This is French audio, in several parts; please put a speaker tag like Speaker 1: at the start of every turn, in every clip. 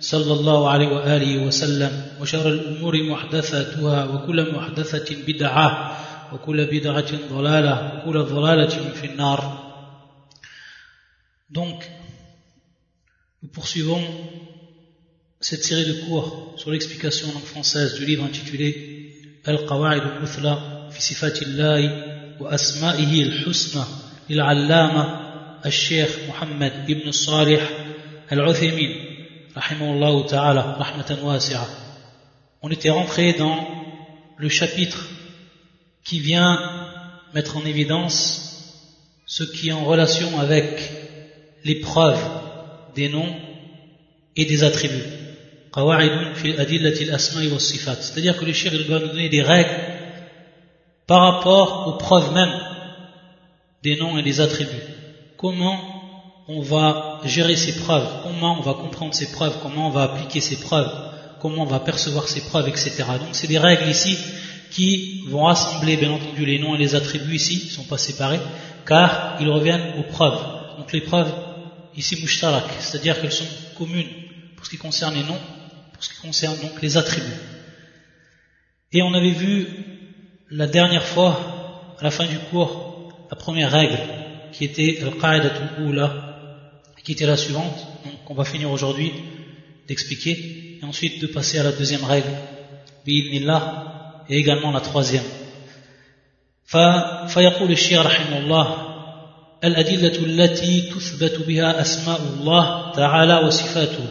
Speaker 1: صلى الله عليه وآله وسلم وشر الأمور محدثاتها وكل محدثة بدعة وكل بدعة ضلالة وكل ضلالة في النار Donc, nous poursuivons cette série de cours sur l'explication en française du livre intitulé Al-Qawa'id al-Muthla fi sifatillahi wa asma'ihi al-husna للعلامة الشيخ محمد ibn Salih al-Uthaymin on était rentré dans le chapitre qui vient mettre en évidence ce qui est en relation avec les preuves des noms et des attributs. C'est-à-dire que le shir doit nous donner des règles par rapport aux preuves même des noms et des attributs. Comment on va gérer ces preuves, comment on va comprendre ces preuves, comment on va appliquer ces preuves, comment on va percevoir ces preuves, etc. Donc c'est des règles ici qui vont rassembler bien entendu les noms et les attributs ici, ils ne sont pas séparés, car ils reviennent aux preuves. Donc les preuves ici mushtarak, c'est-à-dire qu'elles sont communes pour ce qui concerne les noms, pour ce qui concerne donc les attributs. Et on avait vu la dernière fois, à la fin du cours, la première règle, qui était al-qa'idatul qui était la suivante, donc on va finir aujourd'hui d'expliquer, et ensuite de passer à la deuxième règle, bi'idnillah, et également la troisième. فيقول الشيخ رحمه الله الأدلة التي تثبت بها أسماء الله تعالى وصفاته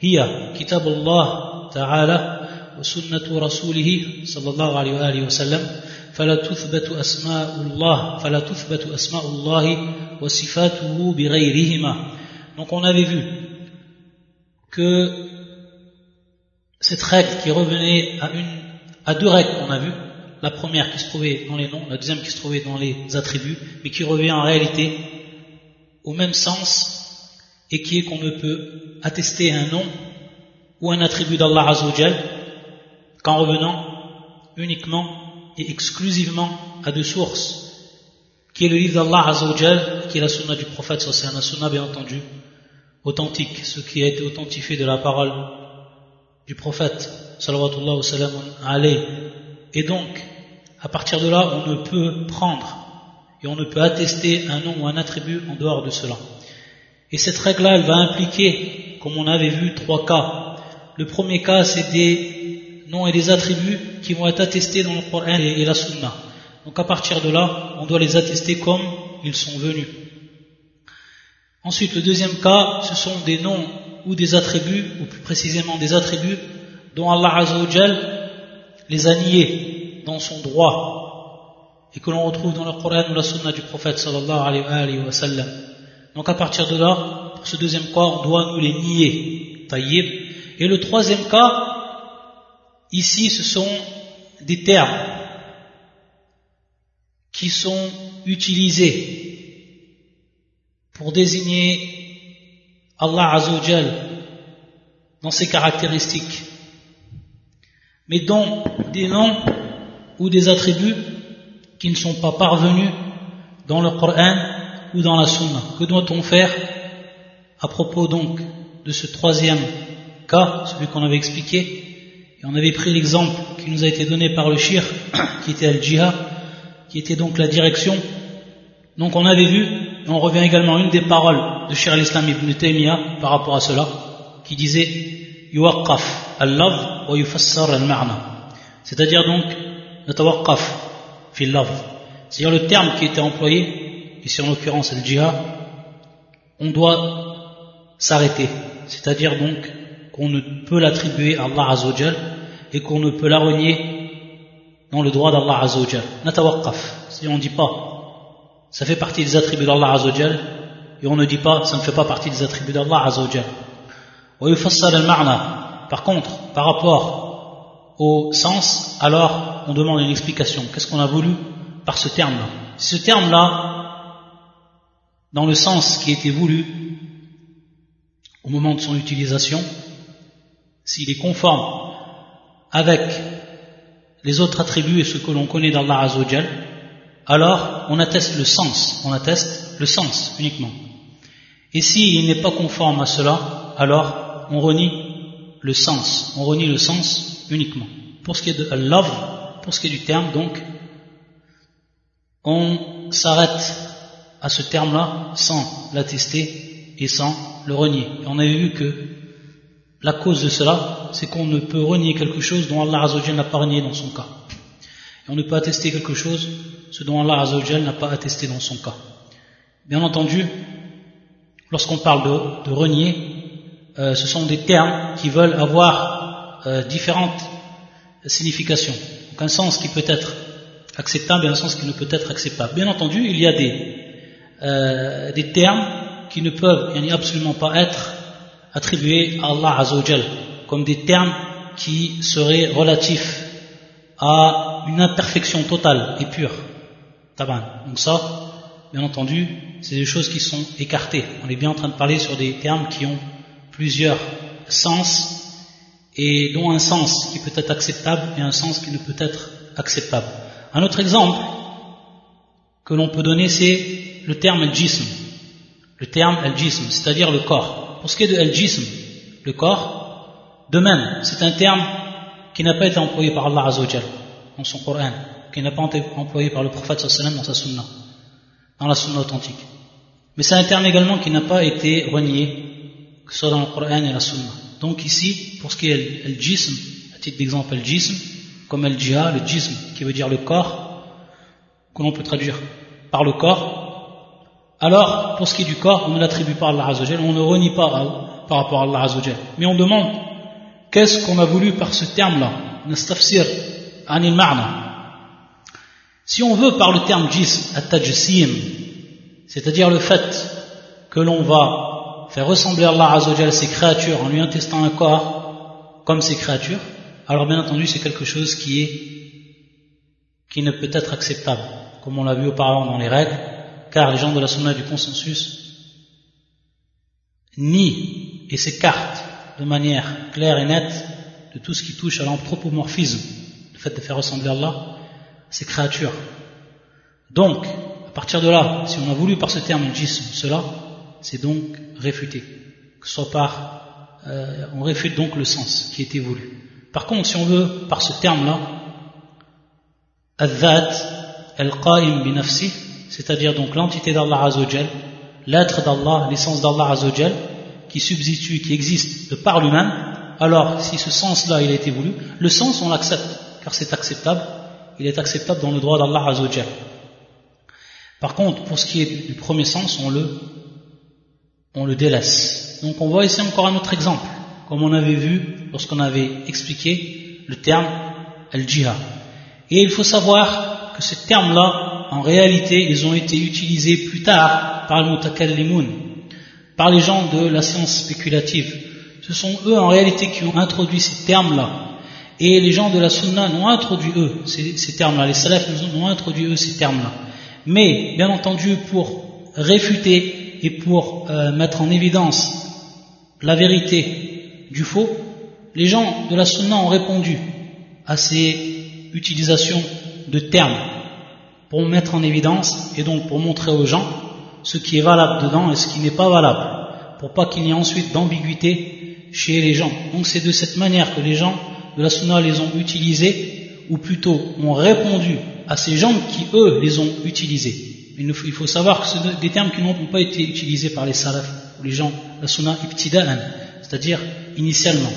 Speaker 1: هي كتاب الله تعالى وسنة رسوله صلى الله عليه وآله وسلم فلا تثبت أسماء الله فلا تثبت أسماء الله وصفاته بغيرهما donc on avait vu que cette règle qui revenait à, une, à deux règles qu'on a vues, la première qui se trouvait dans les noms, la deuxième qui se trouvait dans les attributs, mais qui revient en réalité au même sens et qui est qu'on ne peut attester un nom ou un attribut d'Allah Azzawajal qu'en revenant uniquement et exclusivement à deux sources, qui est le livre d'Allah Azzawajal, qui est la sunna du prophète, c'est un sunna bien entendu, authentique, ce qui a été authentifié de la parole du prophète, Et donc, à partir de là, on ne peut prendre et on ne peut attester un nom ou un attribut en dehors de cela. Et cette règle-là, elle va impliquer, comme on avait vu, trois cas. Le premier cas, c'est des noms et des attributs qui vont être attestés dans le Coran et la Sunna. Donc à partir de là, on doit les attester comme ils sont venus. Ensuite, le deuxième cas, ce sont des noms ou des attributs, ou plus précisément des attributs dont Allah Azzawajal les a niés dans son droit et que l'on retrouve dans le Coran ou la Sunna du prophète sallallahu alayhi wa sallam. Donc à partir de là, pour ce deuxième cas, on doit nous les nier. Taïb. Et le troisième cas, ici, ce sont des termes qui sont utilisés pour désigner Allah Azzawajal dans ses caractéristiques, mais dont des noms ou des attributs qui ne sont pas parvenus dans le Coran ou dans la Sunna. Que doit-on faire à propos donc de ce troisième cas, celui qu'on avait expliqué? Et on avait pris l'exemple qui nous a été donné par le shir, qui était al-jihad, qui était donc la direction. Donc on avait vu, et on revient également à une des paroles de Shir al-Islam ibn Taymiyyah par rapport à cela, qui disait al-lafz wa yufassar al-ma'na. C'est-à-dire donc natawaqqaf fil lafz. C'est-à-dire le terme qui était employé, ici en l'occurrence al-jihad, on doit s'arrêter. C'est-à-dire donc qu'on ne peut l'attribuer à Allah Azzawajal et qu'on ne peut la renier dans le droit d'Allah Azzawajal. Natawaqqaf. Si on ne dit pas, ça fait partie des attributs d'Allah Azzawajal, et on ne dit pas, ça ne fait pas partie des attributs d'Allah Azzawajal. Par contre, par rapport au sens, alors on demande une explication. Qu'est-ce qu'on a voulu par ce terme-là? Ce terme-là, dans le sens qui était voulu au moment de son utilisation, s'il est conforme avec les autres attributs et ce que l'on connaît d'Allah Azzawajal, alors on atteste le sens, on atteste le sens uniquement. Et s'il n'est pas conforme à cela, alors on renie le sens, on renie le sens uniquement. Pour ce qui est de love, pour ce qui est du terme, donc, on s'arrête à ce terme-là sans l'attester et sans le renier. Et on avait vu que la cause de cela, c'est qu'on ne peut renier quelque chose dont Allah Azzawajal n'a pas renié dans son cas. Et on ne peut attester quelque chose, ce dont Allah Azzawajal n'a pas attesté dans son cas. Bien entendu, lorsqu'on parle de, renier, euh, ce sont des termes qui veulent avoir euh, différentes significations. Donc un sens qui peut être acceptable et un sens qui ne peut être acceptable. Bien entendu, il y a des, euh, termes qui ne peuvent absolument pas être attribués à Allah Azzawajal, comme des termes qui seraient relatifs à une imperfection totale et pure. Donc ça, bien entendu, c'est des choses qui sont écartées. On est bien en train de parler sur des termes qui ont plusieurs sens et dont un sens qui peut être acceptable et un sens qui ne peut être acceptable. Un autre exemple que l'on peut donner, c'est le terme al-jism. Le terme al-jism, c'est-à-dire le corps. Pour ce qui est de al-jism, le corps, de même, c'est un terme qui n'a pas été employé par Allah Azzawajal dans son Coran, qui n'a pas été employé par le prophète sallam dans sa sunna, dans la sunna authentique. Mais c'est un terme également qui n'a pas été renié, que ce soit dans le Coran et la sunna. Donc ici, pour ce qui est le jism, à titre d'exemple, le jism, comme el jihad, le jism, qui veut dire le corps, que l'on peut traduire par le corps, alors, pour ce qui est du corps, on ne l'attribue pas à Allah on ne renie pas par rapport à Allah. Mais on demande, qu'est-ce qu'on a voulu par ce terme-là? Nastafsir anil ma'na. Si on veut par le terme jism, at-tajsim, c'est-à-dire le fait que l'on va faire ressembler Allah Azzawajal ses créatures en lui intestant un corps comme ses créatures, alors bien entendu c'est quelque chose qui est qui ne peut être acceptable, comme on l'a vu auparavant dans les règles, car les gens de la sunna du consensus nient et s'écartent de manière claire et nette de tout ce qui touche à l'anthropomorphisme, le fait de faire ressembler Allah à ses créatures. Donc, à partir de là, si on a voulu par ce terme jism cela, c'est donc réfuté. Que ce soit par, euh, on réfute donc le sens qui était voulu. Par contre, si on veut par ce terme-là, al-dhat al-qa'im binafsi, c'est-à-dire donc l'entité d'Allah Azzawajal, l'être d'Allah, l'essence d'Allah Azzawajal, qui substitue, qui existe de par lui-même, alors si ce sens-là il a été voulu, le sens on l'accepte, car c'est acceptable, il est acceptable dans le droit d'Allah Azzawajal. Par contre, pour ce qui est du premier sens, on le, on le délaisse. Donc on voit ici encore un autre exemple, comme on avait vu lorsqu'on avait expliqué le terme al-jihad. Et il faut savoir que ces termes-là, en réalité, ils ont été utilisés plus tard par le mutakallimun, par les gens de la science spéculative. Ce sont eux en réalité qui ont introduit ces termes-là. Et les gens de la sunna n'ont introduit eux ces, termes-là. Les salafs n'ont introduit eux ces termes-là. Mais, bien entendu, pour réfuter et pour euh, mettre en évidence la vérité du faux, les gens de la sunna ont répondu à ces utilisations de termes pour mettre en évidence et donc pour montrer aux gens ce qui est valable dedans et ce qui n'est pas valable, pour pas qu'il y ait ensuite d'ambiguïté chez les gens. Donc c'est de cette manière que les gens de la sunna les ont utilisés, ou plutôt ont répondu à ces gens qui eux les ont utilisés. Il faut savoir que ce sont des termes qui n'ont pas été utilisés par les salafs, ou les gens la sunna ibtida'an, c'est-à-dire initialement.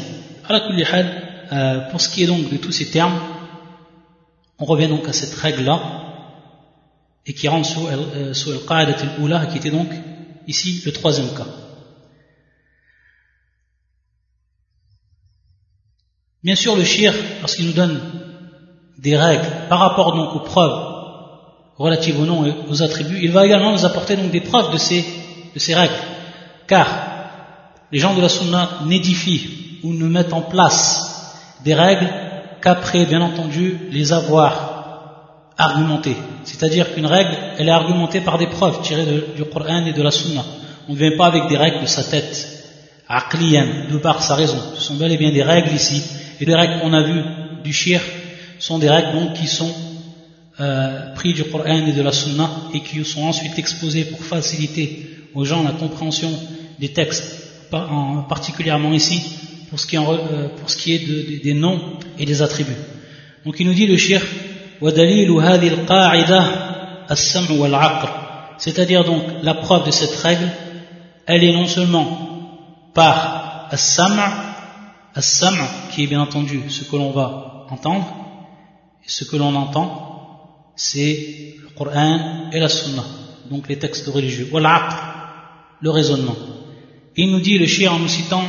Speaker 1: Euh, pour ce qui est donc de tous ces termes, on revient donc à cette règle-là, et qui rentre sous, euh, sous al-qa'idat al-ula, qui était donc ici le troisième cas. Bien sûr, le shir, lorsqu'il nous donne des règles par rapport donc aux preuves relatives aux noms et aux attributs, il va également nous apporter donc des preuves de ces, de ces règles. Car les gens de la sunna n'édifient ou ne mettent en place des règles qu'après, bien entendu, les avoir argumentées. C'est-à-dire qu'une règle, elle est argumentée par des preuves tirées du Coran et de la Sunna. On ne vient pas avec des règles de sa tête, de par sa raison. Ce sont bel et bien des règles ici. Et les règles qu'on a vues du shir sont des règles donc qui sont euh, prises du Coran et de la Sunna et qui sont ensuite exposées pour faciliter aux gens la compréhension des textes, en, particulièrement ici pour ce qui, euh, est de, des noms et des attributs. Donc il nous dit le shir c'est-à-dire donc la preuve de cette règle elle est non seulement par as-sam' as-sam' qui est bien entendu ce que l'on va entendre et ce que l'on entend c'est le Coran et la Sunna donc les textes religieux wal le raisonnement il nous dit le shir en nous citant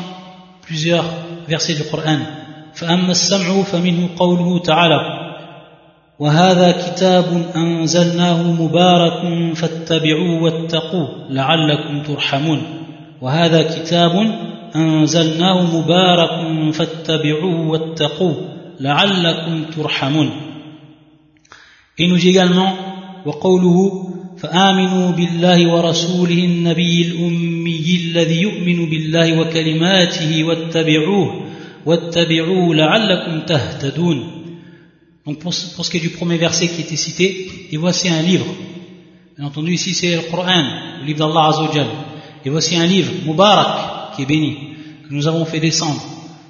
Speaker 1: plusieurs versets du Coran فأما السمع فمنه قوله تعالى وهذا كتاب أنزلناه مبارك فاتبعوه واتقوه لعلكم ترحمون وهذا كتاب أنزلناه مبارك فاتبعوه واتقوه لعلكم ترحمون Et nous dit également وقوله فآمنوا بالله ورسوله النبي الأمي الذي يؤمن بالله وكلماته واتبعوه واتبعوه لعلكم تهتدون Donc pour, pour, ce qui est du premier verset qui était cité, et voici un livre. Bien entendu, ici c'est le Coran, le livre d'Allah Azzawajal. Et voici un livre, Mubarak, qui est béni, que nous avons fait descendre.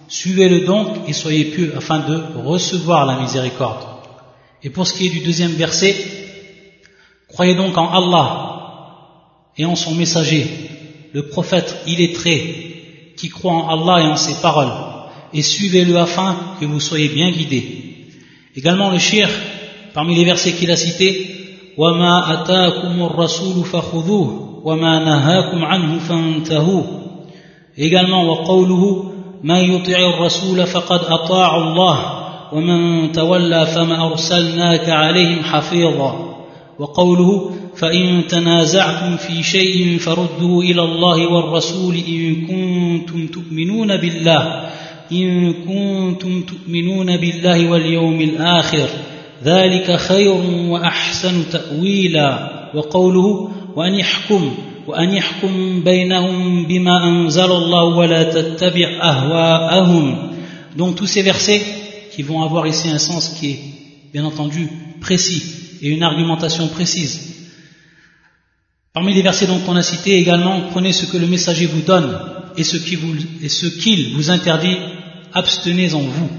Speaker 1: Suivez-le donc et soyez pieux afin de recevoir la miséricorde. Et pour ce qui est du deuxième verset, croyez donc en Allah et en son messager, le prophète illettré, qui croit en Allah et en ses paroles, et suivez-le afin que vous soyez bien guidés. Également le shir, parmi les versets qu'il a cités, وَمَا أَتَاكُمُ الرَّسُولُ فَخُذُوهُ وَمَا نَهَاكُمْ عَنْهُ فَانْتَهُوهُ Également من يطع الرسول فقد أطاع الله ومن تولى فما أرسلناك عليهم حفيظا وقوله فإن تنازعتم في شيء فردوا إلى الله والرسول إن كنتم تؤمنون بالله إن كنتم تؤمنون بالله واليوم الآخر ذلك خير وأحسن تأويلا وقوله وأن يحكم وأن يحكم بينهم بما أنزل الله ولا تتبع أهواءهم Donc tous ces versets qui vont avoir ici un sens qui est bien entendu précis et une argumentation précise. Parmi les versets dont on a cité également, prenez ce que le messager vous donne et ce qu'il vous, vous interdit abstenez-en vous.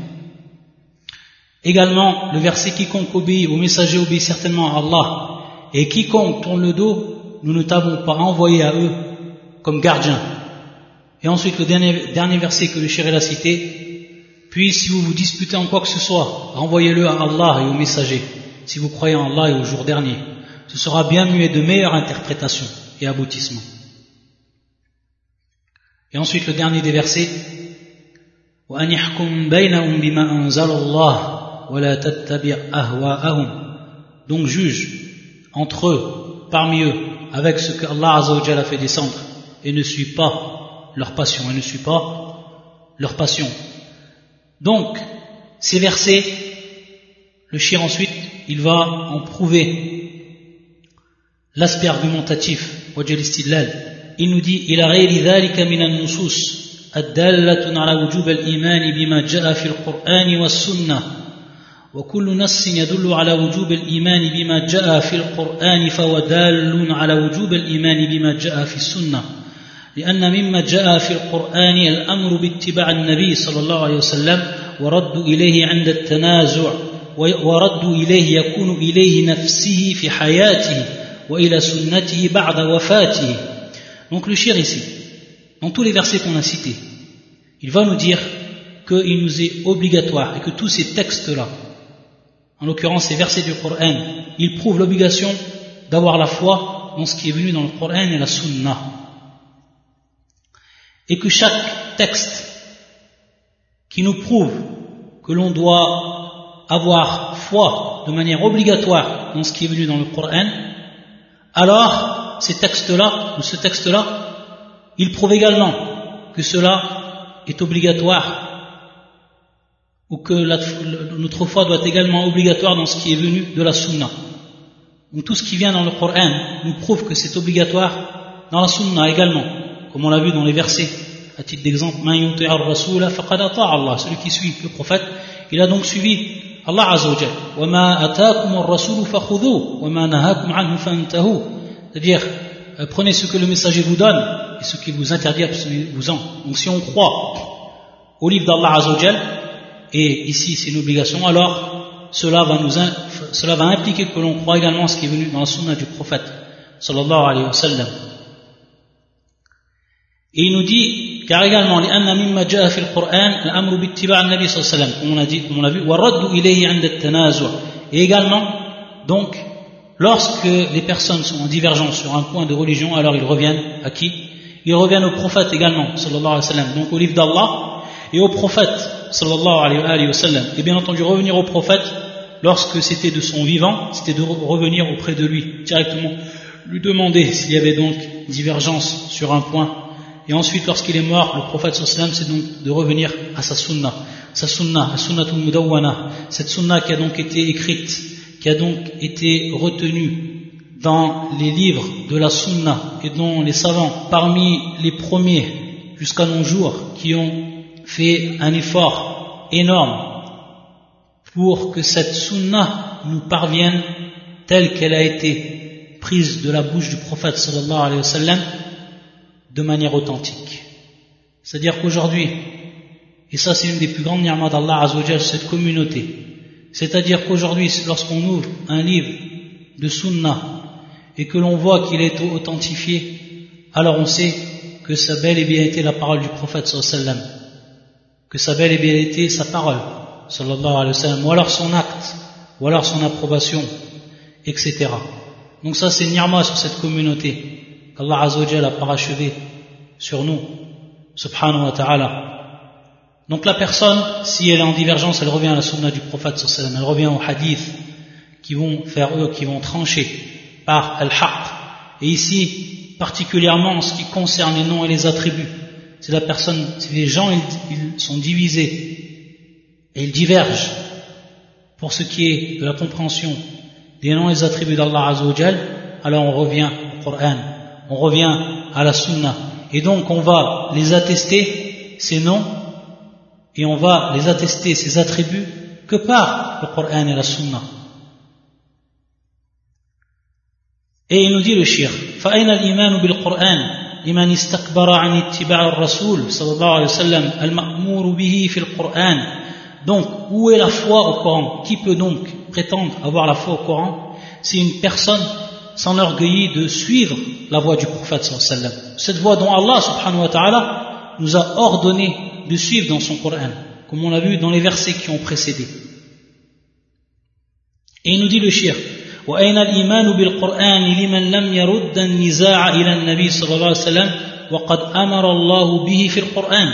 Speaker 1: Également, le verset quiconque obéit au messager obéit certainement à Allah, et quiconque tourne le dos, nous ne t'avons pas envoyé à eux comme gardiens. Et ensuite, le dernier, dernier verset que le chéri a cité, puis si vous vous disputez en quoi que ce soit, renvoyez-le à Allah et au messager, si vous croyez en Allah et au jour dernier. Ce sera bien mieux et de meilleure interprétation et aboutissement. Et ensuite, le dernier des versets, وأن يحكم بينهم بما أنزل الله ولا تتبع أهواءهم donc juge entre eux parmi eux avec ce que Allah Azza a fait descendre et ne suit pas leur passion et ne suit pas leur passion donc ces versets le chien ensuite il va en prouver l'aspect argumentatif il nous dit il a ذلك من النصوص الدالة على وجوب الإيمان بما جاء في القرآن والسنة وكل نص يدل على وجوب الإيمان بما جاء في القرآن فهو دال على وجوب الإيمان بما جاء في السنة. لأن مما جاء في القرآن الأمر باتباع النبي صلى الله عليه وسلم ورد إليه عند التنازع ورد إليه يكون إليه نفسه في حياته وإلى سنته بعد وفاته. Donc le shir ici, dans tous les versets qu'on a cités, il va nous dire qu'il nous est obligatoire et que tous ces textes-là, en l'occurrence ces versets du Coran, ils prouvent l'obligation d'avoir la foi dans ce qui est venu dans le Coran et la Sunna. Et que chaque texte qui nous prouve que l'on doit avoir foi de manière obligatoire dans ce qui est venu dans le Coran, alors ces textes-là, ou ce texte-là, il prouve également que cela est obligatoire ou que notre foi doit être également obligatoire dans ce qui est venu de la sunna. Donc tout ce qui vient dans le Coran nous prouve que c'est obligatoire dans la sunna également, comme on l'a vu dans les versets. À titre d'exemple, celui qui suit le prophète, il a donc suivi Allah Azzawajal. C'est-à-dire, euh, prenez ce que le messager vous donne et ce qui vous interdit vous en. Donc si on croit au livre d'Allah Azzawajal, et ici c'est une obligation, alors cela va, nous, cela va impliquer que l'on croit également ce qui est venu dans la sunna du prophète sallallahu alayhi wa sallam. Et il nous dit, car également, comme on a dit, comme on l'a vu, et également, donc, lorsque les personnes sont en divergence sur un point de religion, alors ils reviennent à qui? Ils reviennent au prophète également, sallallahu alayhi wa sallam, donc au livre d'Allah, et au prophète, sallallahu alayhi wa sallam. Et bien entendu, revenir au prophète, lorsque c'était de son vivant, c'était de revenir auprès de lui, directement, lui demander s'il y avait donc divergence sur un point. Et ensuite, lorsqu'il est mort, le prophète sallallahu c'est donc de revenir à sa sunna. Sa sunna, sunnatul mudawwana, cette sunna qui a donc été écrite, qui a donc été retenue dans les livres de la sunna et dont les savants, parmi les premiers jusqu'à nos jours, qui ont fait un effort énorme pour que cette sunna nous parvienne telle qu'elle a été prise de la bouche du prophète sallallahu alayhi wa sallam de manière authentique. C'est-à-dire qu'aujourd'hui, et ça c'est une des plus grandes ni'mas d'Allah Azzawajal, cette communauté, c'est-à-dire qu'aujourd'hui, lorsqu'on ouvre un livre de sunna et que l'on voit qu'il est authentifié, alors on sait que ça bel et bien été la parole du prophète sallallahu alayhi wa sallam que ça bel et bien été sa parole, sallallahu alayhi wa sallam, ou alors son acte, ou alors son approbation, etc. Donc ça c'est ni'ma sur cette communauté qu'Allah Azzawajal a parachevé sur nous, subhanahu wa ta'ala. Donc la personne, si elle est en divergence, elle revient à la sunna du prophète sallallahu elle revient au hadith qui vont faire eux, qui vont trancher par al-haqq. Et ici, particulièrement en ce qui concerne les noms et les attributs c'est la personne, si les gens ils, sont divisés et ils divergent pour ce qui est de la compréhension des noms et des attributs d'Allah Azzawajal, alors on revient au Coran, on revient à la Sunna. Et donc on va les attester, ces noms, et on va les attester, ces attributs, que par le Coran et la Sunna. Et il nous dit le shir, فَأَيْنَ الْإِيمَانُ بِالْقُرْآنِ لمن استكبر عن اتباع الرسول صلى الله عليه وسلم المأمور به في القرآن Donc, où est la foi au Coran Qui peut donc prétendre avoir la foi au Coran Si une personne s'enorgueillit de suivre la voie du prophète sallallahu Cette voie dont Allah subhanahu wa ta'ala nous a ordonné de suivre dans son Coran, comme on l'a vu dans les versets qui ont précédé. Et il nous dit le shir, وأين الإيمان بالقرآن لمن لم يرد النزاع إلى النبي صلى الله عليه وسلم وقد أمر الله به في القرآن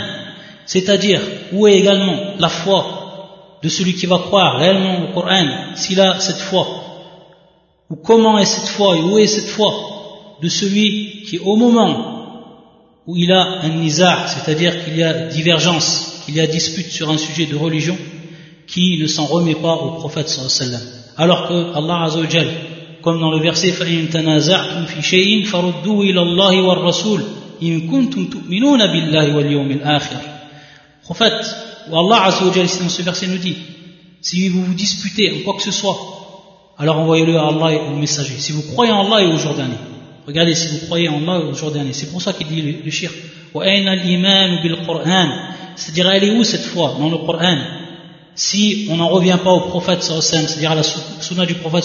Speaker 1: c'est-à-dire où est également la foi de celui qui va croire réellement au Coran s'il a cette foi ou comment est cette foi et où est cette foi de celui qui au moment où il a un nizar c'est-à-dire qu'il y a divergence qu'il y a dispute sur un sujet de religion qui ne s'en remet pas au prophète sallallahu alayhi wa sallam alors que Allah Azzawajal, comme dans le verset فَإِن تَنَازَعْتُمْ فِي شَيْءٍ فَرُدُّوا إِلَى اللَّهِ وَالرَّسُولِ إِن كُنتُمْ تُؤْمِنُونَ بِاللَّهِ وَالْيَوْمِ الْآخِرِ Prophète, ou Allah Azzawajal ici dans ce verset nous dit, si vous vous disputez en quoi que ce soit, alors envoyez-le à Allah et au messager. Si vous croyez en Allah et au jour dernier. Regardez si vous croyez en Allah et au jour dernier. C'est pour ça qu'il dit le, le shirk. وَأَيْنَ الْإِيمَانُ بِالْقُرْآنِ C'est-à-dire, elle est où cette foi dans le Coran si on n'en revient pas au prophète c'est-à-dire à la sunna du prophète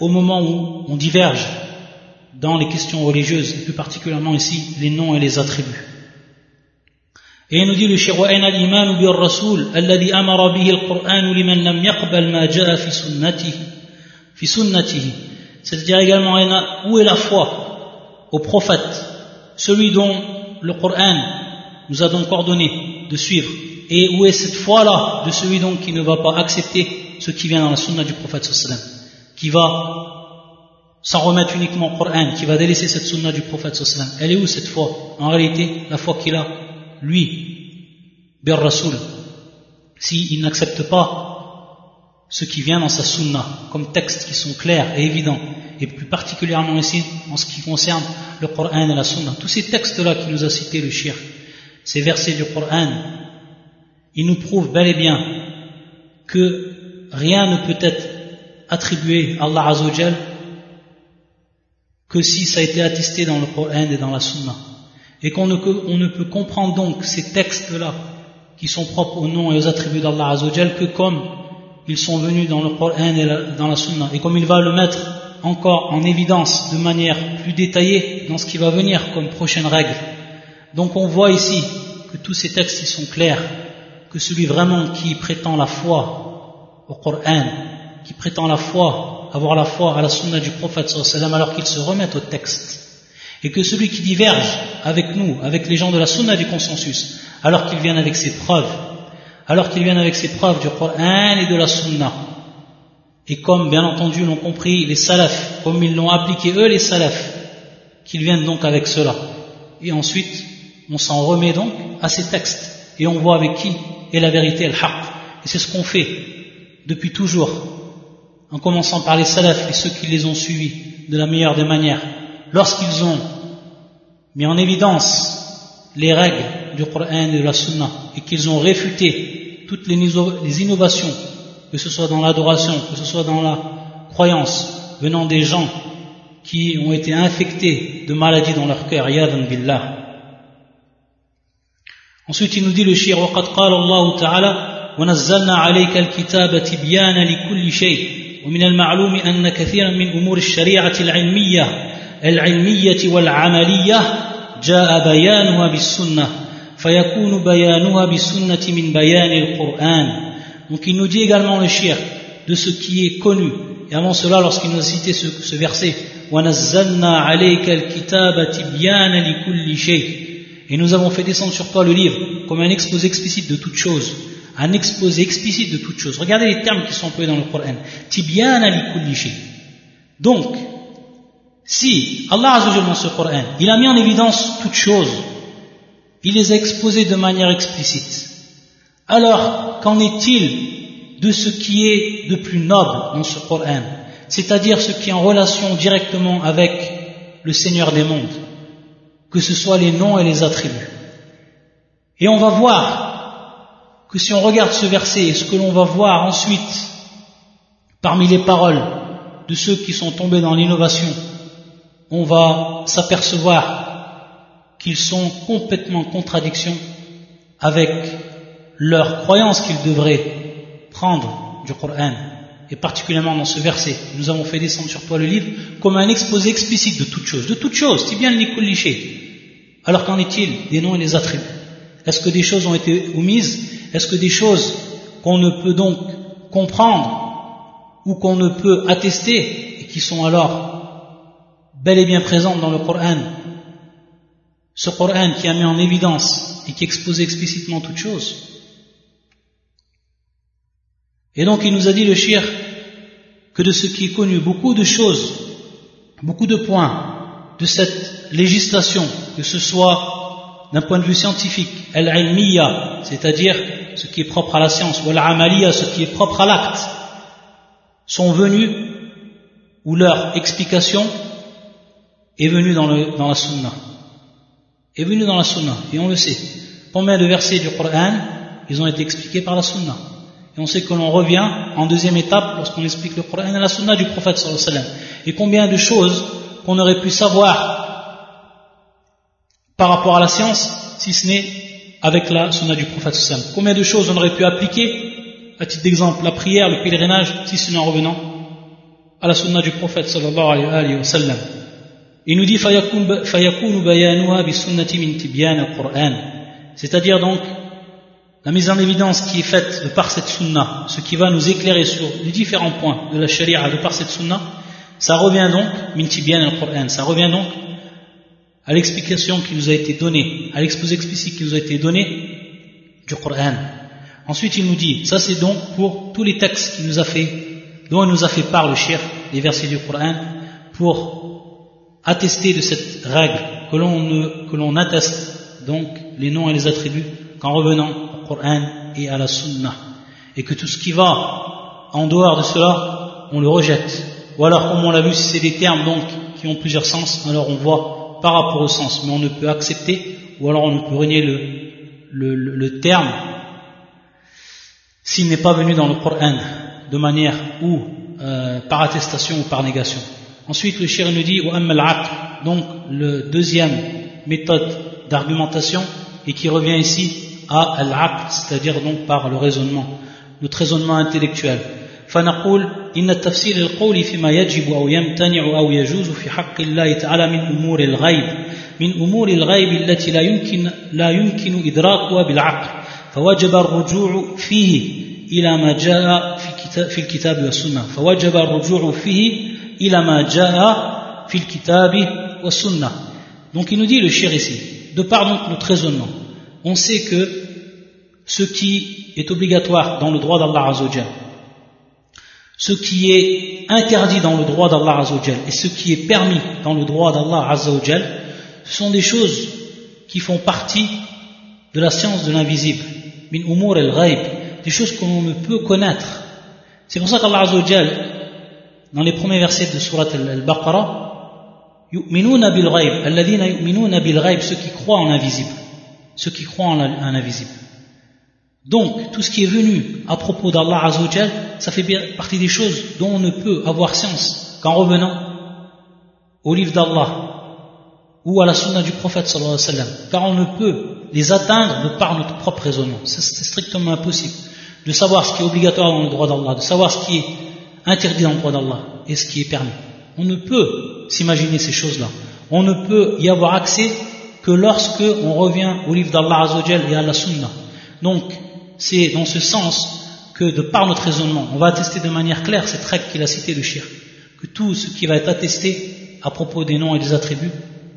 Speaker 1: au moment où on diverge dans les questions religieuses, et plus particulièrement ici les noms et les attributs. Et il nous dit le shir وَأَيْنَ الْإِيمَانُ بِالرَّسُولِ الَّذِي أَمَرَ بِهِ الْقُرْآنُ لِمَنْ لَمْ يَقْبَلْ مَا جَاءَ فِي سُنَّتِهِ في سُنَّتِهِ C'est-à-dire également où est la foi au prophète, celui dont le Coran nous a donc ordonné de suivre et où est cette foi-là de celui donc qui ne va pas accepter ce qui vient dans la sunna du prophète sallam, qui va s'en remettre uniquement au Coran, qui va délaisser cette sunna du prophète sallam. Elle est où cette foi? En réalité, la foi qu'il a, lui, bir Rasoul. s'il n'accepte pas ce qui vient dans sa sunna, comme textes qui sont clairs et évidents, et plus particulièrement ici en ce qui concerne le Coran et la sunna. Tous ces textes-là qui nous a cités le shir, ces versets du Coran, ils nous prouvent bel et bien que rien ne peut être attribué à Allah Azzawajal que si ça a été attesté dans le Coran et dans la sunna. Et qu'on ne, peut comprendre donc ces textes-là qui sont propres au nom et aux attributs d'Allah Azzawajal que comme ils sont venus dans le Coran et dans la Sunna. Et comme il va le mettre encore en évidence de manière plus détaillée dans ce qui va venir comme prochaine règle. Donc on voit ici que tous ces textes sont clairs, que celui vraiment qui prétend la foi au Coran, qui prétend la foi, avoir la foi à la Sunna du prophète alors qu'il se remette au texte, et que celui qui diverge avec nous, avec les gens de la Sunna du consensus, alors qu'il vient avec ses preuves, alors qu'ils viennent avec ses preuves du Coran et de la Sunna. Et comme bien entendu l'ont compris les salafs, comme ils l'ont appliqué eux les salafs, qu'ils viennent donc avec cela. Et ensuite, on s'en remet donc à ces textes et on voit avec qui est la vérité, le haqq. Et c'est ce qu'on fait depuis toujours, en commençant par les salafs et ceux qui les ont suivis de la meilleure des manières. Lorsqu'ils ont mis en évidence les règles du Coran et de la Sunna et qu'ils ont réfuté toutes les innovations, que ce soit dans l'adoration, que ce soit dans la croyance, venant des gens qui ont été infectés de maladies dans leur cœur, yadan billah. Ensuite, il nous dit le shir, وقد قال الله تعالى ونزلنا عليك الكتاب تبيانا لكل شيء ومن المعلوم أن كثيرا من أمور الشريعة العلمية العلمية والعملية جاء بيانها بالسنة donc il nous dit également le shir de ce qui est connu. Et avant cela lorsqu'il nous a cité ce, verset et nous avons fait descendre sur toi le livre comme un exposé explicite de toutes choses. Un exposé explicite de toutes choses. Regardez les termes qui sont employés dans le Coran. Donc si Allah Azza dans ce Coran il a mis en évidence toutes choses il les a exposés de manière explicite. Alors, qu'en est-il de ce qui est de plus noble dans ce Coran? C'est-à-dire ce qui est en relation directement avec le Seigneur des mondes, que ce soit les noms et les attributs. Et on va voir que si on regarde ce verset et ce que l'on va voir ensuite parmi les paroles de ceux qui sont tombés dans l'innovation, on va s'apercevoir qu'ils sont complètement en contradiction avec leur croyance qu'ils devraient prendre du Coran, et particulièrement dans ce verset. Nous avons fait descendre sur toi le livre comme un exposé explicite de toutes choses, de toutes choses, si bien le Liché. Alors qu'en est-il des noms et des attributs? Est-ce que des choses ont été omises? Est-ce que des choses qu'on ne peut donc comprendre ou qu'on ne peut attester et qui sont alors bel et bien présentes dans le Coran? Ce Coran qui a mis en évidence et qui exposait explicitement toutes choses. Et donc il nous a dit le shir que de ce qui est connu, beaucoup de choses, beaucoup de points de cette législation, que ce soit d'un point de vue scientifique, al-ilmiya, c'est-à-dire ce qui est propre à la science, ou al-amaliya, ce qui est propre à l'acte, sont venus, ou leur explication est venue dans, la sunna est venu dans la sunna, et on le sait. Combien de versets du Coran, ils ont été expliqués par la sunna? Et on sait que l'on revient en deuxième étape lorsqu'on explique le Coran et la sunna du prophète sallallahu alayhi wa sallam. Et combien de choses qu'on aurait pu savoir par rapport à la science, si ce n'est avec la sunna du prophète sallallahu alayhi wa sallam. Combien de choses on aurait pu appliquer, à titre d'exemple, la prière, le pèlerinage, si ce n'est en revenant à la sunna du prophète sallallahu alayhi wa sallam. Il nous dit c'est-à-dire donc la mise en évidence qui est faite de par cette sunna, ce qui va nous éclairer sur les différents points de la sharia de par cette sunna, ça revient donc, ça revient donc à l'explication qui nous a été donnée, à l'exposé explicite qui nous a été donné du Qur'an. Ensuite, il nous dit, ça c'est donc pour tous les textes qu'il nous a fait, dont il nous a fait part le shir, les versets du Qur'an, pour attester de cette règle que l'on atteste donc les noms et les attributs qu'en revenant Coran et à la Sunna. et que tout ce qui va en dehors de cela, on le rejette. Ou alors, comme on l'a vu, si c'est des termes donc qui ont plusieurs sens, alors on voit par rapport au sens, mais on ne peut accepter, ou alors on ne peut renier le, le, terme s'il n'est pas venu dans le Coran de manière ou euh, par attestation ou par négation. Ensuite, le shir nous dit donc le deuxième méthode d'argumentation et qui revient ici à al c'est-à-dire donc par le raisonnement, notre raisonnement intellectuel. فنقول إن التفسير القول فيما يجب أو يمتنع أو يجوز في حق الله تعالى من أمور الغيب من أمور الغيب التي لا يمكن لا يمكن إدراكها بالعقل فوجب الرجوع فيه إلى ما جاء في كتاب في الكتاب والسنة فوجب الرجوع فيه إلى ما جاء في الكتاب والسنة donc il nous dit le shir ici de par donc notre raisonnement on sait que ce qui est obligatoire dans le droit d'Allah Azzawajal ce qui est interdit dans le droit d'Allah Azzawajal et ce qui est permis dans le droit d'Allah Azzawajal sont des choses qui font partie de la science de l'invisible. Min umur des choses qu'on ne peut connaître. C'est pour ça qu'Allah Azzawajal dans les premiers versets de surat al-Baqarah yu'minuna bil ghaib alladhina yu'minuna bil ghaib ceux qui croient en l'invisible ceux qui croient en l'invisible donc, tout ce qui est venu à propos d'Allah Azzawajal, ça fait bien partie des choses dont on ne peut avoir science qu'en revenant au livre d'Allah ou à la sunna du prophète sallallahu alayhi wa sallam. Car on ne peut les atteindre de par notre propre raisonnement. C'est strictement impossible de savoir ce qui est obligatoire dans le droit d'Allah, de savoir ce qui est interdit dans le droit d'Allah et ce qui est permis. On ne peut s'imaginer ces choses-là. On ne peut y avoir accès que lorsque on revient au livre d'Allah Azzawajal et à la sunna. Donc, c'est dans ce sens que de par notre raisonnement, on va attester de manière claire cette règle qu'il a citée le shirk, que tout ce qui va être attesté à propos des noms et des attributs,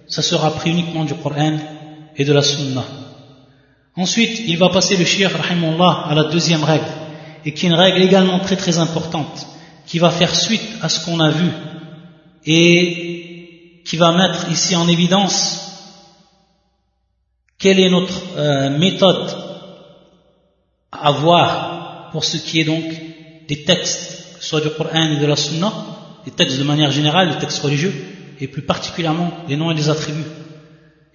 Speaker 1: ça sera pris uniquement du Coran et de la Sunna. Ensuite, il va passer le shirk, rahimullah, à la deuxième règle, et qui est une règle également très très importante, qui va faire suite à ce qu'on a vu, et qui va mettre ici en évidence quelle est notre euh, méthode avoir pour ce qui est donc des textes, soit du Coran et de la Sunna, des textes de manière générale, des textes religieux, et plus particulièrement les noms et les attributs.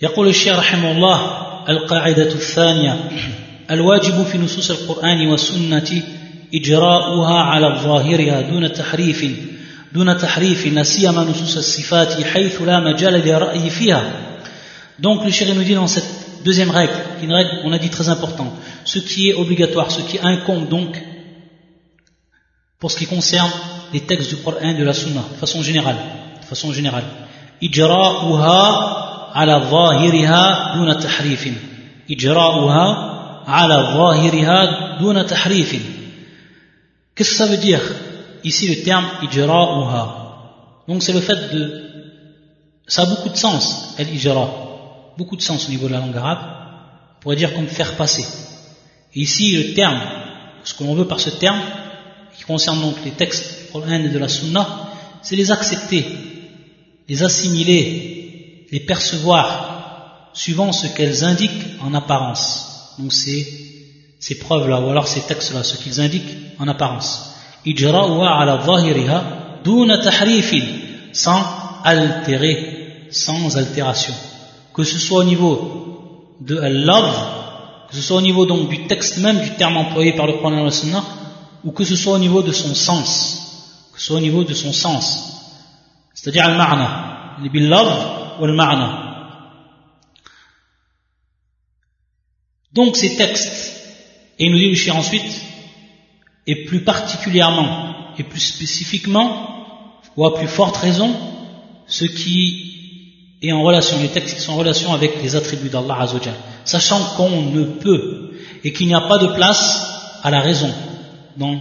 Speaker 1: يقول الشيخ رحمه الله القاعدة الثانية الواجب في نصوص القرآن والسنة إجراؤها على ظاهرها دون تحريف دون تحريف نسيما نصوص الصفات حيث لا مجال للرأي فيها Donc le chéri nous dit dans cette Deuxième règle, une règle, on a dit très important, ce qui est obligatoire, ce qui incombe donc, pour ce qui concerne les textes du Coran et de la Sunna, de façon générale, de façon générale. Ala zahiriha duna tahrifin. Ijra'uha ala zahiriha duna tahrifin. Qu'est-ce que ça veut dire Ici le terme ijra'uha? Donc c'est le fait de... Ça a beaucoup de sens, el ijra' beaucoup de sens au niveau de la langue arabe, on pourrait dire comme faire passer. Et ici, le terme, ce que l'on veut par ce terme, qui concerne donc les textes du et de la Sunna, c'est les accepter, les assimiler, les percevoir, suivant ce qu'elles indiquent en apparence. Donc c'est ces preuves-là, ou alors ces textes-là, ce qu'ils indiquent en apparence. ala sans altérer, sans altération que ce soit au niveau de love, que ce soit au niveau donc du texte même du terme employé par le Coran et la Sunna, ou que ce soit au niveau de son sens, que ce soit au niveau de son sens, c'est-à-dire al-ma'na, bil love ou al-ma'na. Donc ces textes, et il nous dit le chien ensuite, et plus particulièrement et plus spécifiquement, ou à plus forte raison, ce qui et en relation, les textes qui sont en relation avec les attributs d'Allah Azzawajal, sachant qu'on ne peut et qu'il n'y a pas de place à la raison dans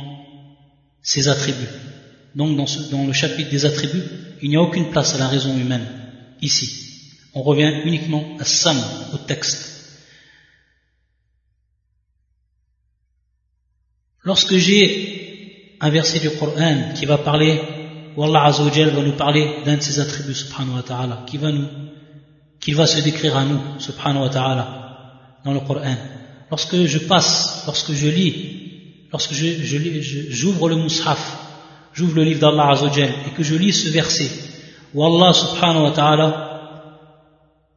Speaker 1: ces attributs. Donc dans, le chapitre des attributs, il n'y a aucune place à la raison humaine ici. On revient uniquement à Sam, au texte. Lorsque j'ai un verset du Coran qui va parler où Allah Azzawajal va nous parler d'un de ses attributs, subhanahu wa ta'ala, qui va nous, qu'il va se décrire à nous, subhanahu wa ta'ala, dans le Coran. Lorsque je passe, lorsque je lis, lorsque j'ouvre le mushaf, j'ouvre le livre d'Allah Azzawajal et que je lis ce verset où Allah subhanahu wa ta'ala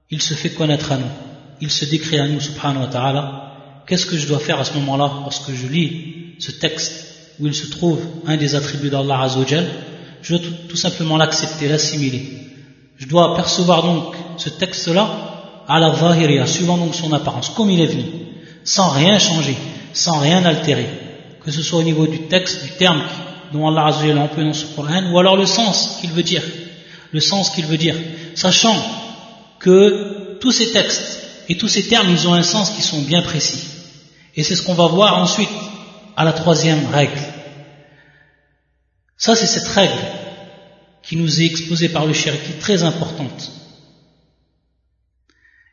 Speaker 1: il se fait connaître à nous, il se décrit à nous subhanahu wa ta'ala, qu'est-ce que je dois faire à ce moment-là lorsque je lis ce texte où il se trouve un des attributs d'Allah Azzawajal je dois tout, simplement l'accepter, l'assimiler. Je dois percevoir donc ce texte-là à la zahiriya, suivant donc son apparence, comme il est venu, sans rien changer, sans rien altérer, que ce soit au niveau du texte, du terme dont Allah Azza a employé dans ce Coran, ou alors le sens qu'il veut dire, le sens qu'il veut dire, sachant que tous ces textes et tous ces termes, ils ont un sens qui sont bien précis. Et c'est ce qu'on va voir ensuite à la troisième règle. Ça, c'est cette règle qui nous est exposée par le shir, qui est très importante.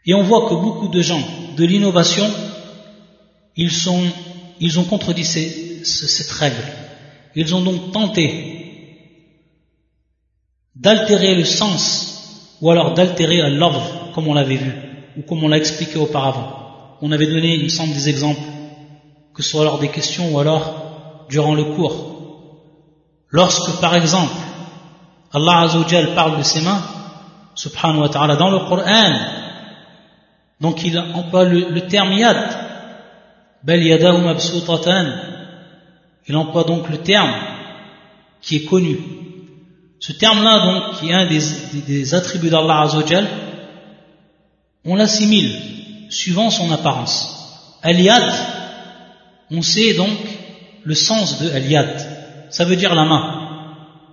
Speaker 1: Et on voit que beaucoup de gens de l'innovation, ils ont contredit cette règle. Ils ont donc tenté d'altérer le sens ou alors d'altérer l'ordre, comme on l'avait vu, ou comme on l'a expliqué auparavant. On avait donné, il me semble, des exemples, que ce soit lors des questions ou alors durant le cours. Lorsque, par exemple, Allah Azzawajal parle de ses mains, subhanahu wa ta'ala, dans le Coran, donc il emploie le, terme yad, bel yadahu il emploie donc le terme qui est connu. Ce terme-là, donc, qui est un des, attributs d'Allah Azzawajal, on l'assimile suivant son apparence. Al-yad, on sait donc le sens de al-yad ça veut dire la main.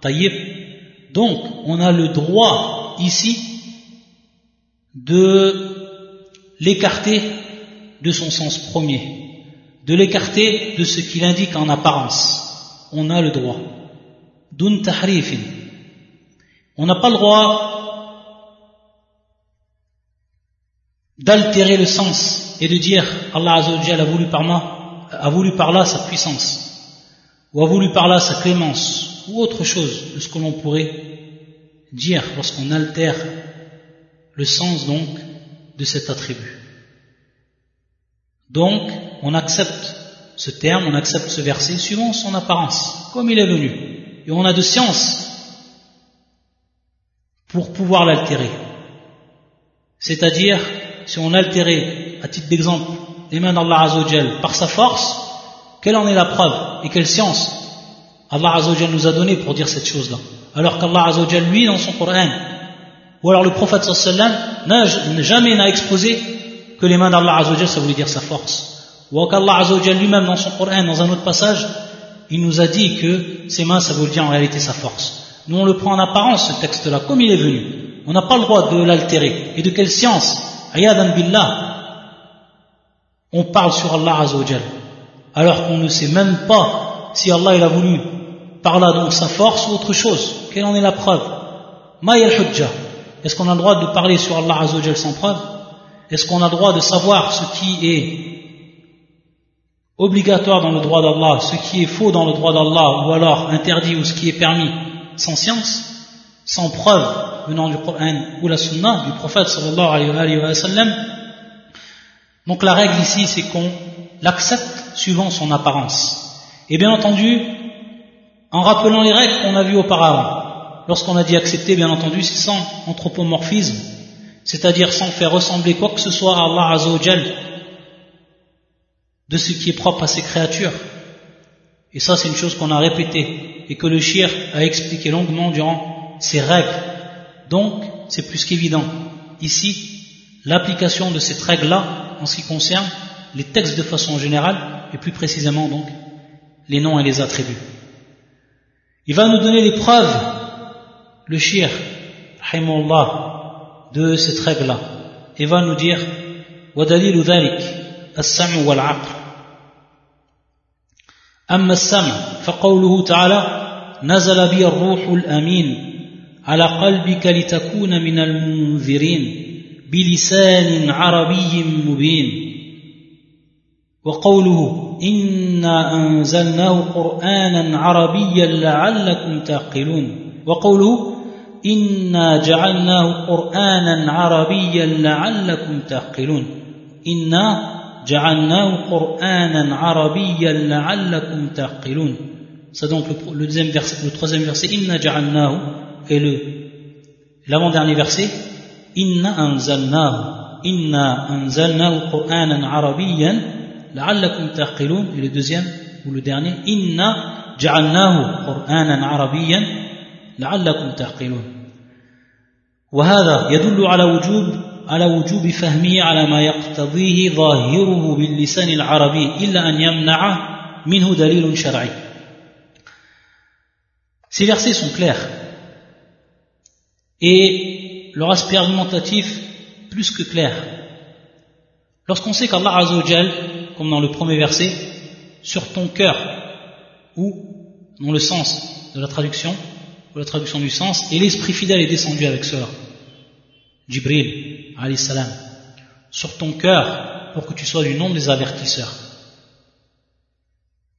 Speaker 1: Taïb. Donc, on a le droit ici de l'écarter de son sens premier, de l'écarter de ce qu'il indique en apparence. On a le droit. Dun tahrifin. On n'a pas le droit d'altérer le sens et de dire Allah a voulu par moi, a voulu par là sa puissance ou a voulu par là sa clémence, ou autre chose de ce que l'on pourrait dire lorsqu'on altère le sens donc de cet attribut. Donc, on accepte ce terme, on accepte ce verset suivant son apparence, comme il est venu. Et on a de science pour pouvoir l'altérer. C'est-à-dire, si on altérait, à titre d'exemple, les mains d'Allah Azzawajal par sa force, quelle en est la preuve et quelle science Allah Azzawajal nous a donné pour dire cette chose-là Alors qu'Allah Azzawajal, lui, dans son Coran, ou alors le prophète sallam, jamais n'a exposé que les mains d'Allah Azzawajal, ça voulait dire sa force. Ou qu'Allah Azzawajal lui-même, dans son Coran, dans un autre passage, il nous a dit que ses mains, ça voulait dire en réalité sa force. Nous, on le prend en apparence, ce texte-là, comme il est venu. On n'a pas le droit de l'altérer. Et de quelle science? Ayadan billah. On parle sur Allah Azzawajal alors qu'on ne sait même pas si Allah il a voulu par là donc sa force ou autre chose. Quelle en est la preuve? Hujja. Est-ce qu'on a le droit de parler sur Allah Azzawajal sans preuve? Est-ce qu'on a le droit de savoir ce qui est obligatoire dans le droit d'Allah, ce qui est faux dans le droit d'Allah, ou alors interdit ou ce qui est permis sans science, sans preuve venant du Coran ou la Sunna du prophète sallallahu alayhi wa sallam? Donc la règle ici c'est qu'on l'accepte suivant son apparence. Et bien entendu, en rappelant les règles qu'on a vues auparavant. Lorsqu'on a dit accepter, bien entendu, c'est sans anthropomorphisme, c'est-à-dire sans faire ressembler quoi que ce soit à Allah Azzawajal de ce qui est propre à ses créatures. Et ça, c'est une chose qu'on a répétée et que le shir a expliqué longuement durant ses règles. Donc, c'est plus qu'évident. Ici, l'application de cette règle-là, en ce qui concerne les textes de façon générale, et plus précisément donc les noms et les attributs. Il va nous donner les preuves, le shir, de cette règle-là. Il va nous dire, ودليل ذلك السمع والعقل أما السمع فقوله تعالى نزل بي الروح الأمين على قلبك لتكون من المنذرين بلسان عربي مبين وقوله إنا أنزلناه قرآنا عربيا لعلكم تعقلون وقوله إنا جعلناه قرآنا عربيا لعلكم تعقلون إنا جعلناه قرآنا عربيا لعلكم تعقلون c'est donc le, le, deuxième verset, le troisième verset inna ja'alnahu et le l'avant-dernier verset inna anzalnahu inna anzalnahu qur'anan arabiyyan لعلكم تعقلون. إلى دوزيام ولو إنا جعلناه قرآنا عربيا لعلكم تعقلون. وهذا يدل على وجوب على وجوب فهمه على ما يقتضيه ظاهره باللسان العربي إلا أن يمنع منه دليل شرعي. Ces versets sont clairs. Et leur aspect argumentatif plus que clair. Lorsqu'on sait qu'Allah comme dans le premier verset, sur ton cœur, ou dans le sens de la traduction, ou la traduction du sens, et l'esprit fidèle est descendu avec cela. Jibril, alayhi salam, sur ton cœur pour que tu sois du nombre des avertisseurs.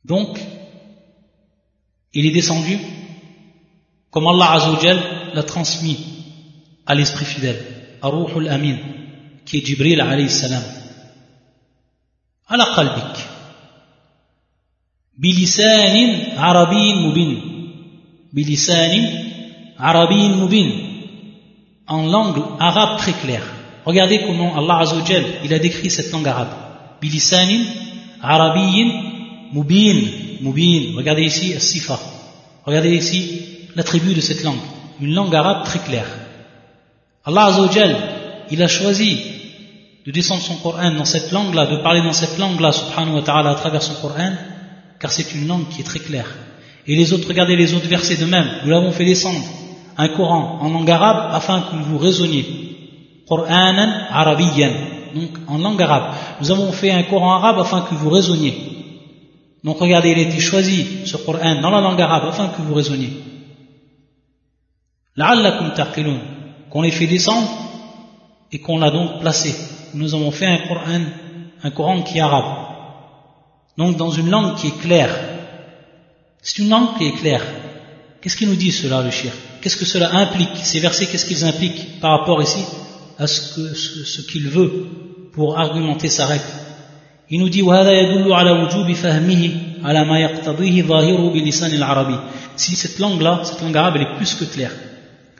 Speaker 1: Donc, il est descendu comme Allah Azzawajal l'a transmis à l'esprit fidèle, à Ruhul Amin, qui est Jibril alayhi salam. على قلبك بلسان عربي مبين بلسان عربي مبين en langue arabe très claire. Regardez comment Allah Azzawajal il a décrit cette langue arabe. Bilisanin arabiyyin mubin mubin. Regardez ici sifa. Regardez ici l'attribut de cette langue, une langue arabe très claire. Allah Azzawajal, il a choisi de descendre son Coran dans cette langue-là, de parler dans cette langue-là, subhanahu wa ta'ala, à travers son Coran, car c'est une langue qui est très claire. Et les autres, regardez les autres versets de même, nous l'avons fait descendre, un Coran en langue arabe afin que vous raisonniez. Qur'anan arabiyyan, donc en langue arabe. Nous avons fait un Coran arabe afin que vous raisonniez. Donc regardez, il a été choisi, ce Coran, dans la langue arabe afin que vous raisonniez. La'allakum taqilun, qu'on l'ait fait descendre et qu'on l'a donc placé nous avons fait un Coran, un Coran qui est arabe. Donc dans une langue qui est claire. C'est une langue qui est claire. Qu'est-ce qu'il nous dit cela, le shir? Qu'est-ce que cela implique? Ces versets, qu'est-ce qu'ils impliquent par rapport ici à ce qu'il ce, ce veut pour argumenter sa règle? Il nous dit Si cette langue-là, cette langue arabe, elle est plus que claire.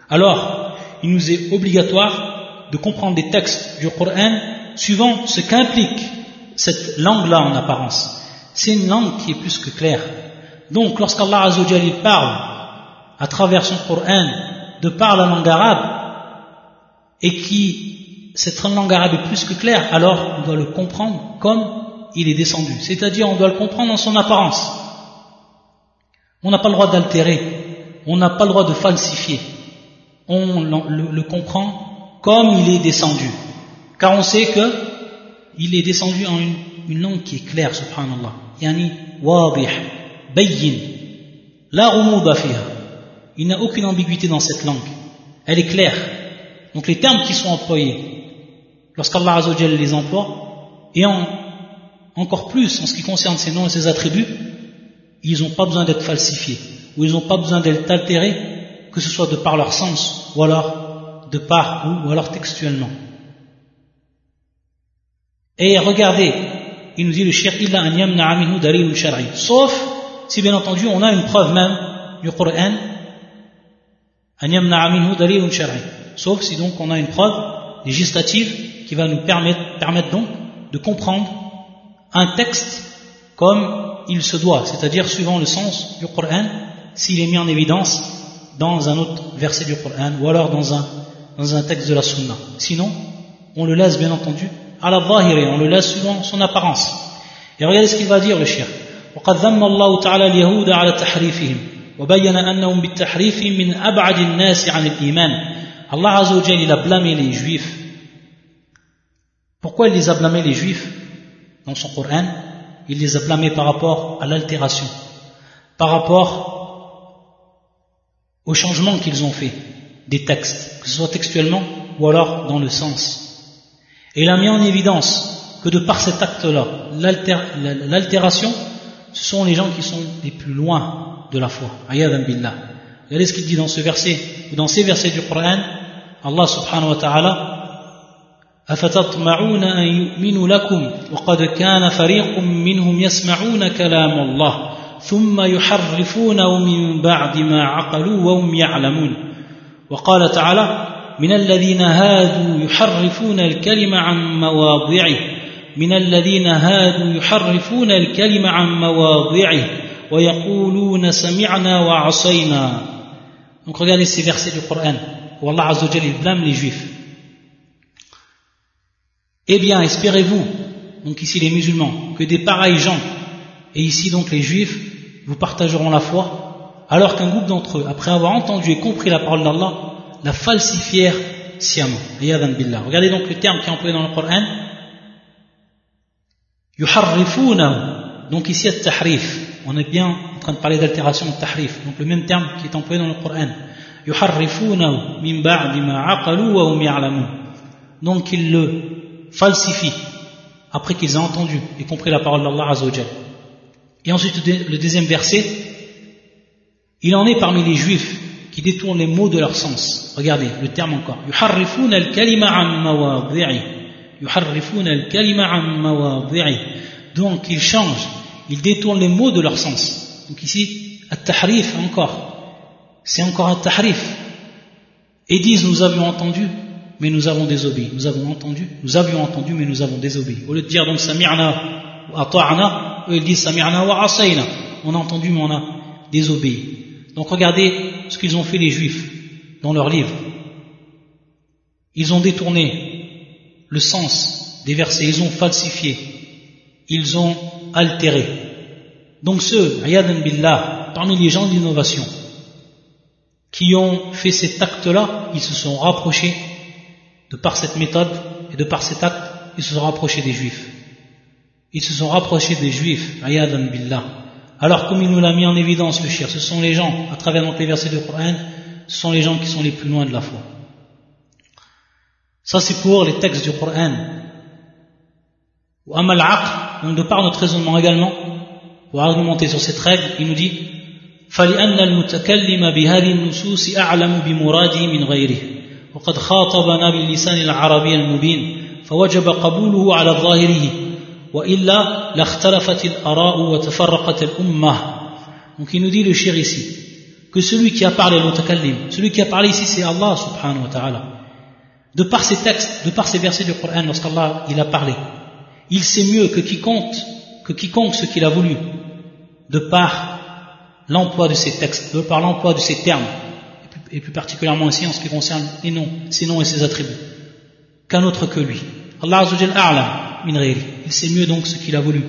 Speaker 1: Alors, il nous est obligatoire de comprendre des textes du Coran suivant ce qu'implique cette langue-là en apparence. C'est une langue qui est plus que claire. Donc, lorsqu'Allah Azzawajal parle à travers son Coran de par la langue arabe et qui cette langue arabe est plus que claire, alors on doit le comprendre comme il est descendu. C'est-à-dire, on doit le comprendre en son apparence. On n'a pas le droit d'altérer, on n'a pas le droit de falsifier on le, comprend comme il est descendu. Car on sait que il est descendu en une, langue qui est claire, subhanallah. Yani wadih, bayyin, la. Il n'y a aucune ambiguïté dans cette langue. Elle est claire. Donc les termes qui sont employés, lorsqu'Allah Azzawajal les emploie, et en, encore plus en ce qui concerne ses noms et ses attributs, ils n'ont pas besoin d'être falsifiés, ou ils n'ont pas besoin d'être altérés que ce soit de par leur sens ou alors de par ou, alors textuellement. Et regardez, il nous dit le shir illa an yamna dalilun shar'i. Sauf si bien entendu on a une preuve même du Coran an yamna dalilun shar'i. Sauf si donc on a une preuve législative qui va nous permettre, permettre donc de comprendre un texte comme il se doit, c'est-à-dire suivant le sens du Coran, s'il est mis en évidence dans un autre verset du Coran ou alors dans un, dans un texte de la Sunna. Sinon, on le laisse bien entendu à la zahiri, on le laisse suivant son apparence. Et regardez ce qu'il va dire le shir. وقد ذم الله تعالى اليهود على تحريفهم وبين أنهم بالتحريف من أبعد الناس عن الإيمان Allah Azza wa il a blâmé les juifs. Pourquoi il les a blâmés les juifs dans son Coran Il les a blâmés par rapport à l'altération, par rapport au changement qu'ils ont fait des textes, que ce soit textuellement ou alors dans le sens. Et il a mis en évidence que de par cet acte-là, l'altération, ce sont les gens qui sont les plus loin de la foi. Ayadan billah. Regardez ce qu'il dit dans ce verset, ou dans ces versets du Coran, Allah subhanahu wa ta'ala أفتطمعون أن يؤمنوا لكم وقد كان فريق منهم يسمعون كلام الله ثم يحرفونه من بعد ما عقلوا وهم يعلمون وقال تعالى من الذين هادوا يحرفون الكلم عن مواضعه من الذين هادوا يحرفون الكلم عن مواضعه ويقولون سمعنا وعصينا Donc regardez ces versets du Coran où Allah Azza wa Jalla blâme les juifs. Eh bien, espérez-vous, donc ici les musulmans, que des pareils gens, et ici donc les juifs, vous partageront la foi, alors qu'un groupe d'entre eux, après avoir entendu et compris la parole d'Allah, la falsifièrent sciemment. Regardez donc le terme qui est employé dans le Coran. Donc ici, at-tahrif. On est bien en train de parler d'altération de tahrif. Donc le même terme qui est employé dans le Coran. Min wa hum. Donc ils le falsifient après qu'ils aient entendu et compris la parole d'Allah Azzawajal. Et ensuite le deuxième verset, il en est parmi les juifs qui détournent les mots de leur sens. Regardez le terme encore. Yuharrifuna al-kalima an mawadhi'i. Yuharrifuna al-kalima an mawadhi'i. Donc ils changent, ils détournent les mots de leur sens. Donc ici, at-tahrif encore. C'est encore un tahrif. Et disent nous avions entendu, mais nous avons désobéi. Nous avons entendu, nous avions entendu, mais nous avons désobéi. Au lieu de dire donc sami'na wa ata'na, eux ils disent sami'na wa asayna. On a entendu, mais on a désobéi. Donc regardez ce qu'ils ont fait les juifs dans leurs livres. Ils ont détourné le sens des versets, ils ont falsifié, ils ont altéré. Donc ceux, ayadan billah, parmi les gens d'innovation, qui ont fait cet acte-là, ils se sont rapprochés, de par cette méthode et de par cet acte, ils se sont rapprochés des juifs. Ils se sont rapprochés des juifs, ayadan billah. Alors comme il nous l'a mis en évidence le shir, ce sont les gens, à travers donc les versets du Coran, ce sont les gens qui sont les plus loin de la foi. Ça c'est pour les textes du Coran. Ou amal donc de par notre raisonnement également, pour argumenter sur cette règle, il nous dit فلأن المتكلم بهذه النصوص أعلم بمراده من غيره وقد خاطبنا باللسان العربي المبين فوجب قبوله على ظاهره وإلا لاختلفت الآراء وتفرقت الأمة donc il nous dit le shir ici que celui qui a parlé le mutakallim celui qui a parlé ici c'est Allah subhanahu wa ta'ala de par ces textes de par ces versets du Coran lorsqu'Allah il a parlé il sait mieux que quiconque que quiconque ce qu'il a voulu de par l'emploi de ces textes de par l'emploi de ces termes et plus particulièrement ici en ce qui concerne les noms ses noms et ses attributs qu'un autre que lui Allah azza jalla il sait mieux donc ce qu'il a voulu,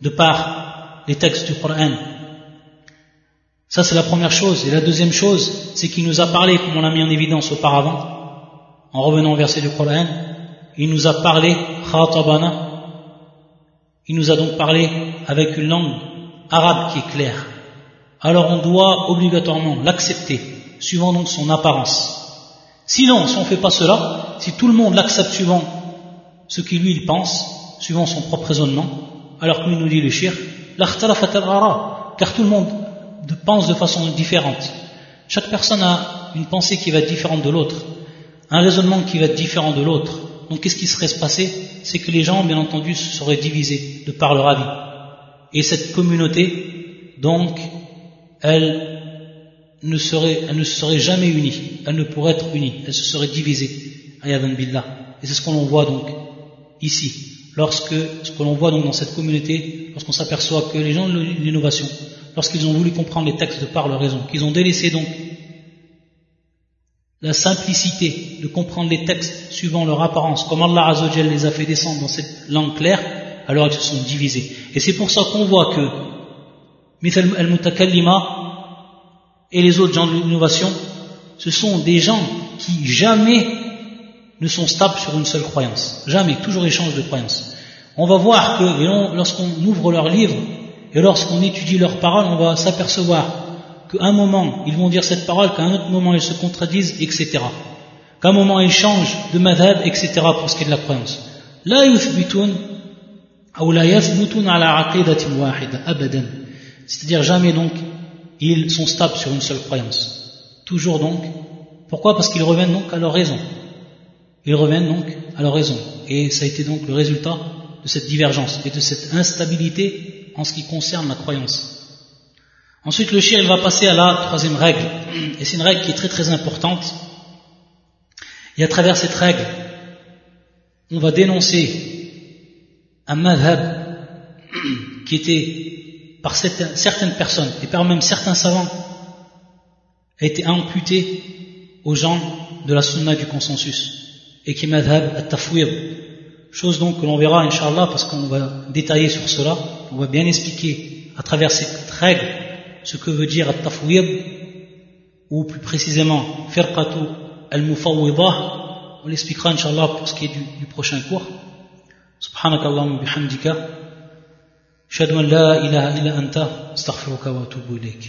Speaker 1: de par les textes du Coran. Ça c'est la première chose. Et la deuxième chose, c'est qu'il nous a parlé, comme on l'a mis en évidence auparavant, en revenant au verset du Coran, il nous a parlé, khatabana, il nous a donc parlé avec une langue arabe qui est claire. Alors on doit obligatoirement l'accepter, suivant donc son apparence. Sinon, si on ne fait pas cela, si tout le monde l'accepte suivant ce qui lui il pense, suivant son propre raisonnement, alors que nous dit le shir, car tout le monde pense de façon différente. Chaque personne a une pensée qui va être différente de l'autre, un raisonnement qui va être différent de l'autre. Donc qu'est-ce qui serait se passer C'est que les gens, bien entendu, se seraient divisés de par leur avis. Et cette communauté, donc, elle ne serait, elle ne serait jamais unie, elle ne pourrait être unie, elle se serait divisée. billah. Et c'est ce qu'on voit donc ici, lorsque ce que l'on voit donc dans cette communauté, lorsqu'on s'aperçoit que les gens de l'innovation, lorsqu'ils ont voulu comprendre les textes de par leur raison, qu'ils ont délaissé donc la simplicité de comprendre les textes suivant leur apparence, comme Allah Azzawajal les a fait descendre dans cette langue claire, alors ils se sont divisés. Et c'est pour ça qu'on voit que Mithal al-Mutakallima et les autres gens de l'innovation, ce sont des gens qui jamais ne sont stables sur une seule croyance. Jamais, toujours échange de croyances. On va voir que lorsqu'on ouvre leurs livres et lorsqu'on étudie leurs paroles, on va s'apercevoir qu'à un moment ils vont dire cette parole, qu'à un autre moment ils se contredisent, etc. Qu'à un moment ils changent de madhab, etc. pour ce qui est de la croyance. La yuthbitun ou la ala abadan. C'est-à-dire jamais donc ils sont stables sur une seule croyance. Toujours donc. Pourquoi? Parce qu'ils reviennent donc à leur raison ils reviennent donc à leur raison. Et ça a été donc le résultat de cette divergence et de cette instabilité en ce qui concerne la croyance. Ensuite, le il va passer à la troisième règle. Et c'est une règle qui est très très importante. Et à travers cette règle, on va dénoncer un madhab qui était par certaines personnes et par même certains savants a été imputé aux gens de la sunna du consensus et qui est madhab at-tafwid chose donc que l'on verra inshallah parce qu'on va détailler sur cela on va bien expliquer à travers cette règle ce que veut dire at-tafwid ou plus précisément firqatu al-mufawwidah on l'expliquera inshallah pour ce qui est du, du prochain cours سبحانك اللهم وبحمدك أشهد أن لا إله إلا أنت أستغفرك وأتوب إليك